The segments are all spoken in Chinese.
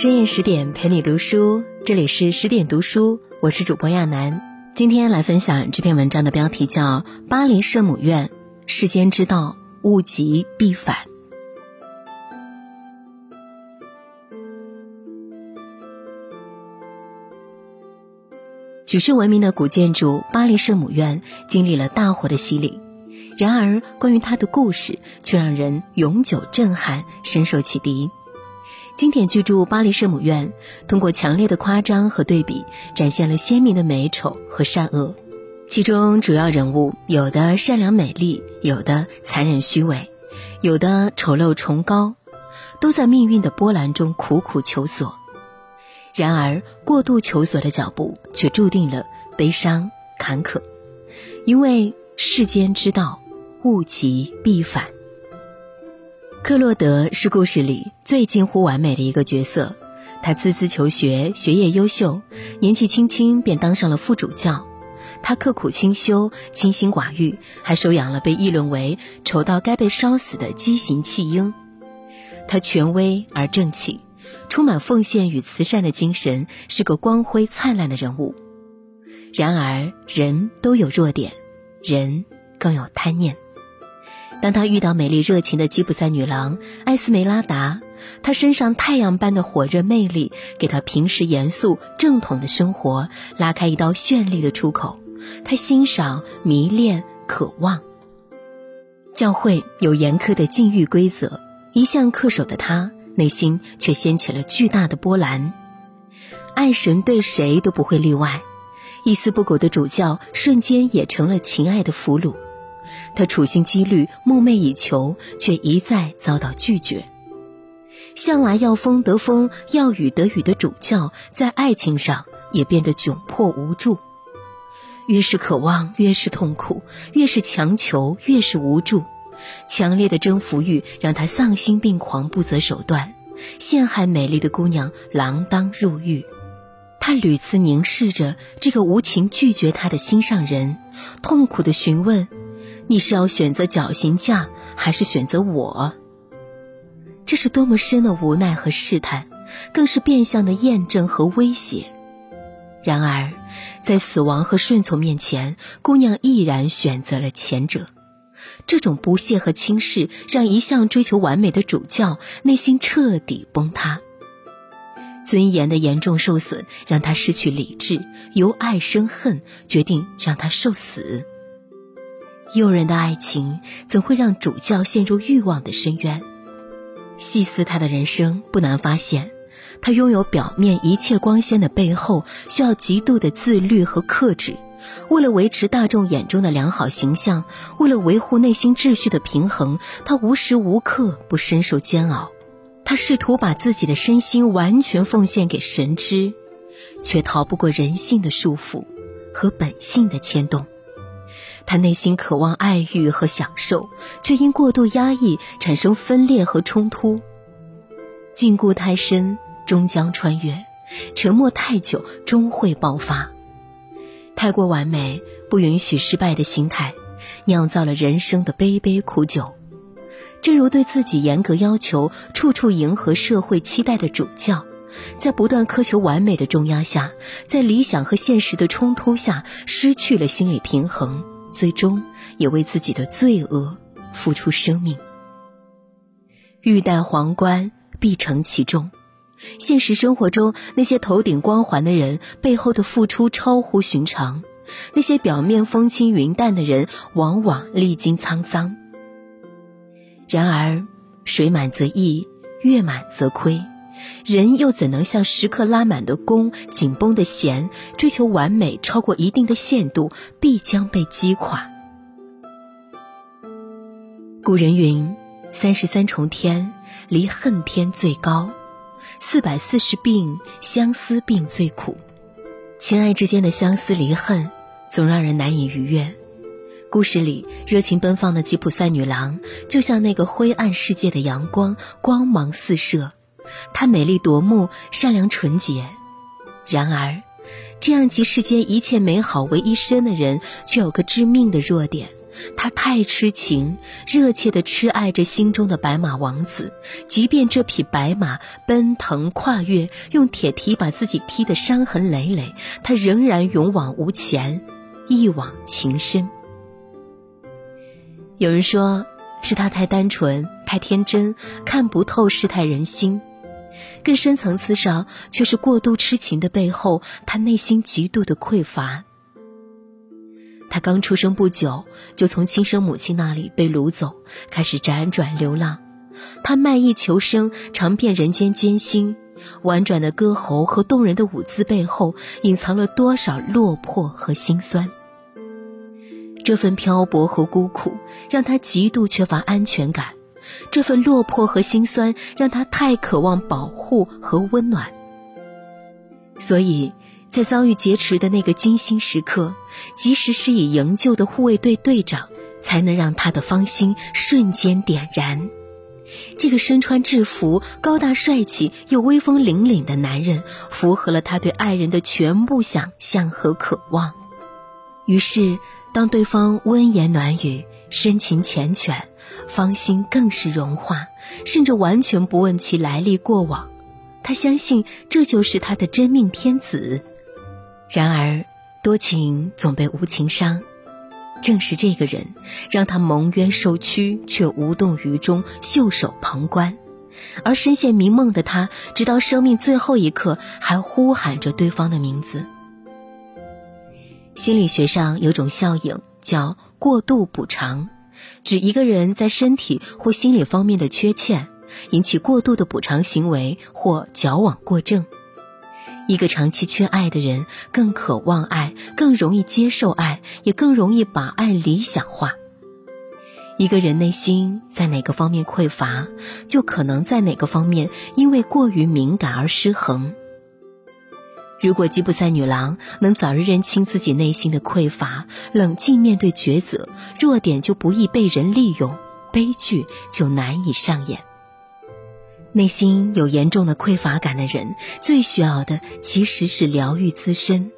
深夜十点陪你读书，这里是十点读书，我是主播亚楠。今天来分享这篇文章的标题叫《巴黎圣母院》，世间之道，物极必反。举世闻名的古建筑巴黎圣母院经历了大火的洗礼，然而关于它的故事却让人永久震撼，深受启迪。经典巨著《巴黎圣母院》通过强烈的夸张和对比，展现了鲜明的美丑和善恶。其中主要人物有的善良美丽，有的残忍虚伪，有的丑陋崇高，都在命运的波澜中苦苦求索。然而，过度求索的脚步却注定了悲伤坎坷，因为世间之道，物极必反。克洛德是故事里最近乎完美的一个角色，他孜孜求学，学业优秀，年纪轻轻便当上了副主教。他刻苦清修，清心寡欲，还收养了被议论为丑到该被烧死的畸形弃婴。他权威而正气，充满奉献与慈善的精神，是个光辉灿烂的人物。然而，人都有弱点，人更有贪念。当他遇到美丽热情的吉普赛女郎艾斯梅拉达，她身上太阳般的火热魅力，给他平时严肃正统的生活拉开一道绚丽的出口。他欣赏、迷恋、渴望。教会有严苛的禁欲规则，一向恪守的他，内心却掀起了巨大的波澜。爱神对谁都不会例外，一丝不苟的主教瞬间也成了情爱的俘虏。他处心积虑、梦寐以求，却一再遭到拒绝。向来要风得风、要雨得雨的主教，在爱情上也变得窘迫无助。越是渴望，越是痛苦；越是强求，越是无助。强烈的征服欲让他丧心病狂、不择手段，陷害美丽的姑娘锒铛入狱。他屡次凝视着这个无情拒绝他的心上人，痛苦地询问。你是要选择绞刑架，还是选择我？这是多么深的无奈和试探，更是变相的验证和威胁。然而，在死亡和顺从面前，姑娘毅然选择了前者。这种不屑和轻视，让一向追求完美的主教内心彻底崩塌。尊严的严重受损，让他失去理智，由爱生恨，决定让他受死。诱人的爱情怎会让主教陷入欲望的深渊？细思他的人生，不难发现，他拥有表面一切光鲜的背后，需要极度的自律和克制。为了维持大众眼中的良好形象，为了维护内心秩序的平衡，他无时无刻不深受煎熬。他试图把自己的身心完全奉献给神之，却逃不过人性的束缚和本性的牵动。他内心渴望爱欲和享受，却因过度压抑产生分裂和冲突。禁锢太深，终将穿越；沉默太久，终会爆发。太过完美，不允许失败的心态，酿造了人生的杯杯苦酒。正如对自己严格要求、处处迎合社会期待的主教，在不断苛求完美的重压下，在理想和现实的冲突下，失去了心理平衡。最终也为自己的罪恶付出生命。欲戴皇冠，必承其重。现实生活中，那些头顶光环的人背后的付出超乎寻常；那些表面风轻云淡的人，往往历经沧桑。然而，水满则溢，月满则亏。人又怎能像时刻拉满的弓、紧绷的弦，追求完美超过一定的限度，必将被击垮。古人云：“三十三重天，离恨天最高；四百四十病，相思病最苦。”情爱之间的相思离恨，总让人难以逾越。故事里热情奔放的吉普赛女郎，就像那个灰暗世界的阳光，光芒四射。她美丽夺目，善良纯洁。然而，这样集世间一切美好为一身的人，却有个致命的弱点：他太痴情，热切地痴爱着心中的白马王子，即便这匹白马奔腾跨越，用铁蹄把自己踢得伤痕累累，他仍然勇往无前，一往情深。有人说，是他太单纯、太天真，看不透世态人心；更深层次上，却是过度痴情的背后，他内心极度的匮乏。他刚出生不久，就从亲生母亲那里被掳走，开始辗转流浪。他卖艺求生，尝遍人间艰辛。婉转的歌喉和动人的舞姿背后，隐藏了多少落魄和心酸？这份漂泊和孤苦，让他极度缺乏安全感；这份落魄和心酸，让他太渴望保护和温暖。所以。在遭遇劫持的那个惊心时刻，即使是以营救的护卫队队长，才能让他的芳心瞬间点燃。这个身穿制服、高大帅气又威风凛凛的男人，符合了他对爱人的全部想象和渴望。于是，当对方温言暖语、深情缱绻，芳心更是融化，甚至完全不问其来历过往。他相信这就是他的真命天子。然而，多情总被无情伤。正是这个人，让他蒙冤受屈，却无动于衷，袖手旁观。而深陷迷梦的他，直到生命最后一刻，还呼喊着对方的名字。心理学上有种效应叫过度补偿，指一个人在身体或心理方面的缺欠，引起过度的补偿行为或矫枉过正。一个长期缺爱的人，更渴望爱，更容易接受爱，也更容易把爱理想化。一个人内心在哪个方面匮乏，就可能在哪个方面因为过于敏感而失衡。如果吉普赛女郎能早日认清自己内心的匮乏，冷静面对抉择，弱点就不易被人利用，悲剧就难以上演。内心有严重的匮乏感的人，最需要的其实是疗愈自身。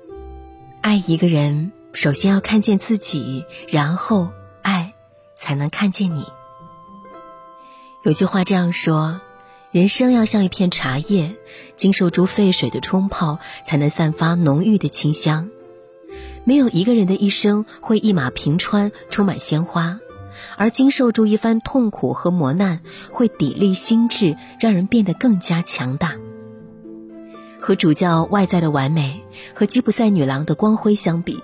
爱一个人，首先要看见自己，然后爱才能看见你。有句话这样说：人生要像一片茶叶，经受住沸水的冲泡，才能散发浓郁的清香。没有一个人的一生会一马平川，充满鲜花。而经受住一番痛苦和磨难，会砥砺心智，让人变得更加强大。和主教外在的完美和吉普赛女郎的光辉相比，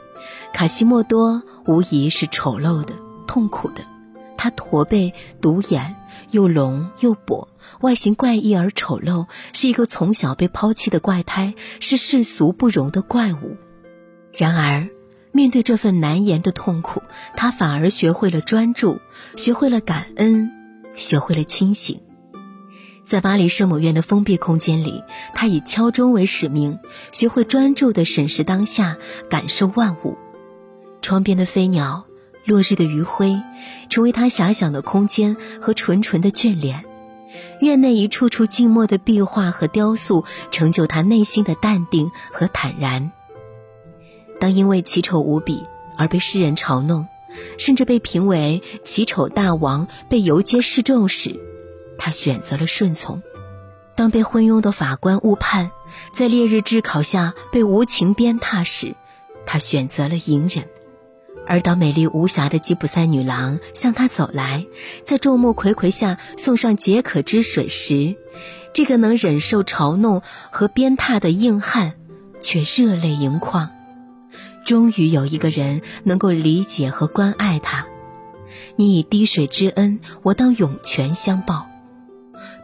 卡西莫多无疑是丑陋的、痛苦的。他驼背、独眼，又聋又跛，外形怪异而丑陋，是一个从小被抛弃的怪胎，是世俗不容的怪物。然而。面对这份难言的痛苦，他反而学会了专注，学会了感恩，学会了清醒。在巴黎圣母院的封闭空间里，他以敲钟为使命，学会专注地审视当下，感受万物。窗边的飞鸟，落日的余晖，成为他遐想的空间和纯纯的眷恋。院内一处处静默的壁画和雕塑，成就他内心的淡定和坦然。当因为奇丑无比而被世人嘲弄，甚至被评为奇丑大王，被游街示众时，他选择了顺从；当被昏庸的法官误判，在烈日炙烤下被无情鞭挞时，他选择了隐忍；而当美丽无瑕的吉普赛女郎向他走来，在众目睽睽下送上解渴之水时，这个能忍受嘲弄和鞭挞的硬汉却热泪盈眶。终于有一个人能够理解和关爱他，你以滴水之恩，我当涌泉相报。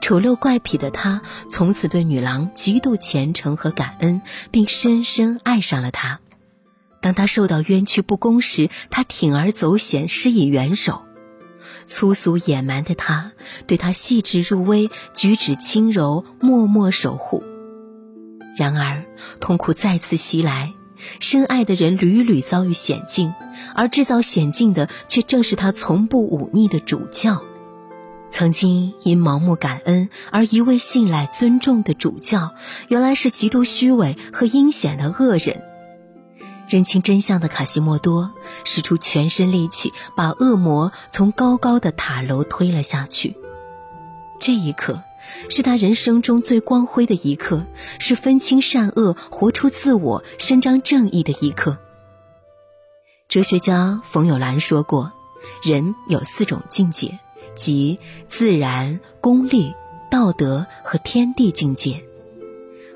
丑陋怪癖的他，从此对女郎极度虔诚和感恩，并深深爱上了她。当他受到冤屈不公时，他铤而走险，施以援手。粗俗野蛮的他，对他细致入微，举止轻柔，默默守护。然而，痛苦再次袭来。深爱的人屡屡遭遇险境，而制造险境的却正是他从不忤逆的主教。曾经因盲目感恩而一味信赖、尊重的主教，原来是极度虚伪和阴险的恶人。认清真相的卡西莫多使出全身力气，把恶魔从高高的塔楼推了下去。这一刻，是他人生中最光辉的一刻，是分清善恶、活出自我、伸张正义的一刻。哲学家冯友兰说过：“人有四种境界，即自然、功利、道德和天地境界。”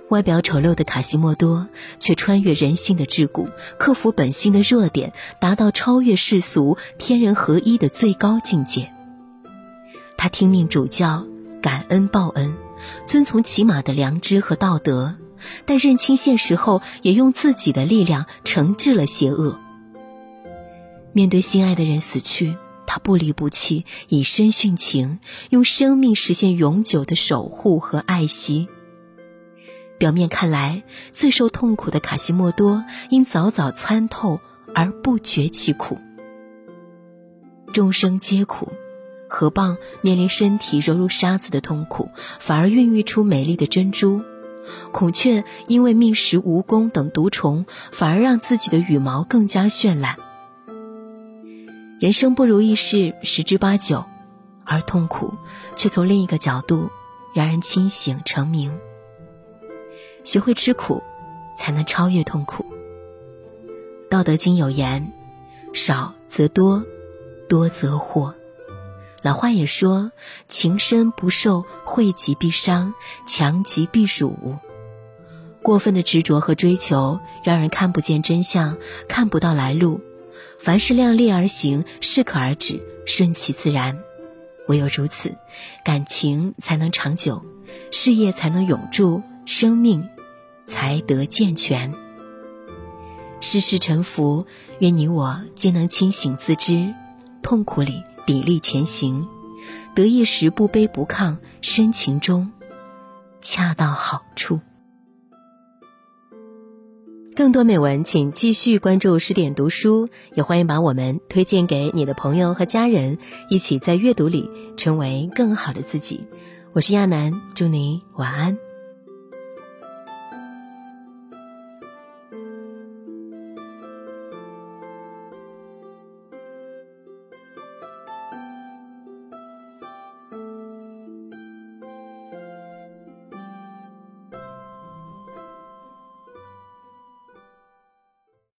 外表丑陋的卡西莫多，却穿越人性的桎梏，克服本性的弱点，达到超越世俗、天人合一的最高境界。他听命主教，感恩报恩，遵从起码的良知和道德，但认清现实后，也用自己的力量惩治了邪恶。面对心爱的人死去，他不离不弃，以身殉情，用生命实现永久的守护和爱惜。表面看来，最受痛苦的卡西莫多因早早参透而不觉其苦。众生皆苦，河蚌面临身体揉如沙子的痛苦，反而孕育出美丽的珍珠；孔雀因为觅食蜈蚣等毒虫，反而让自己的羽毛更加绚烂。人生不如意事十之八九，而痛苦却从另一个角度让人清醒成名。学会吃苦，才能超越痛苦。道德经有言：“少则多，多则祸。”老话也说：“情深不寿，惠极必伤，强极必辱。”过分的执着和追求，让人看不见真相，看不到来路。凡事量力而行，适可而止，顺其自然。唯有如此，感情才能长久，事业才能永驻，生命。才得健全。世事沉浮，愿你我皆能清醒自知，痛苦里砥砺前行，得意时不卑不亢，深情中恰到好处。更多美文，请继续关注十点读书，也欢迎把我们推荐给你的朋友和家人，一起在阅读里成为更好的自己。我是亚楠，祝你晚安。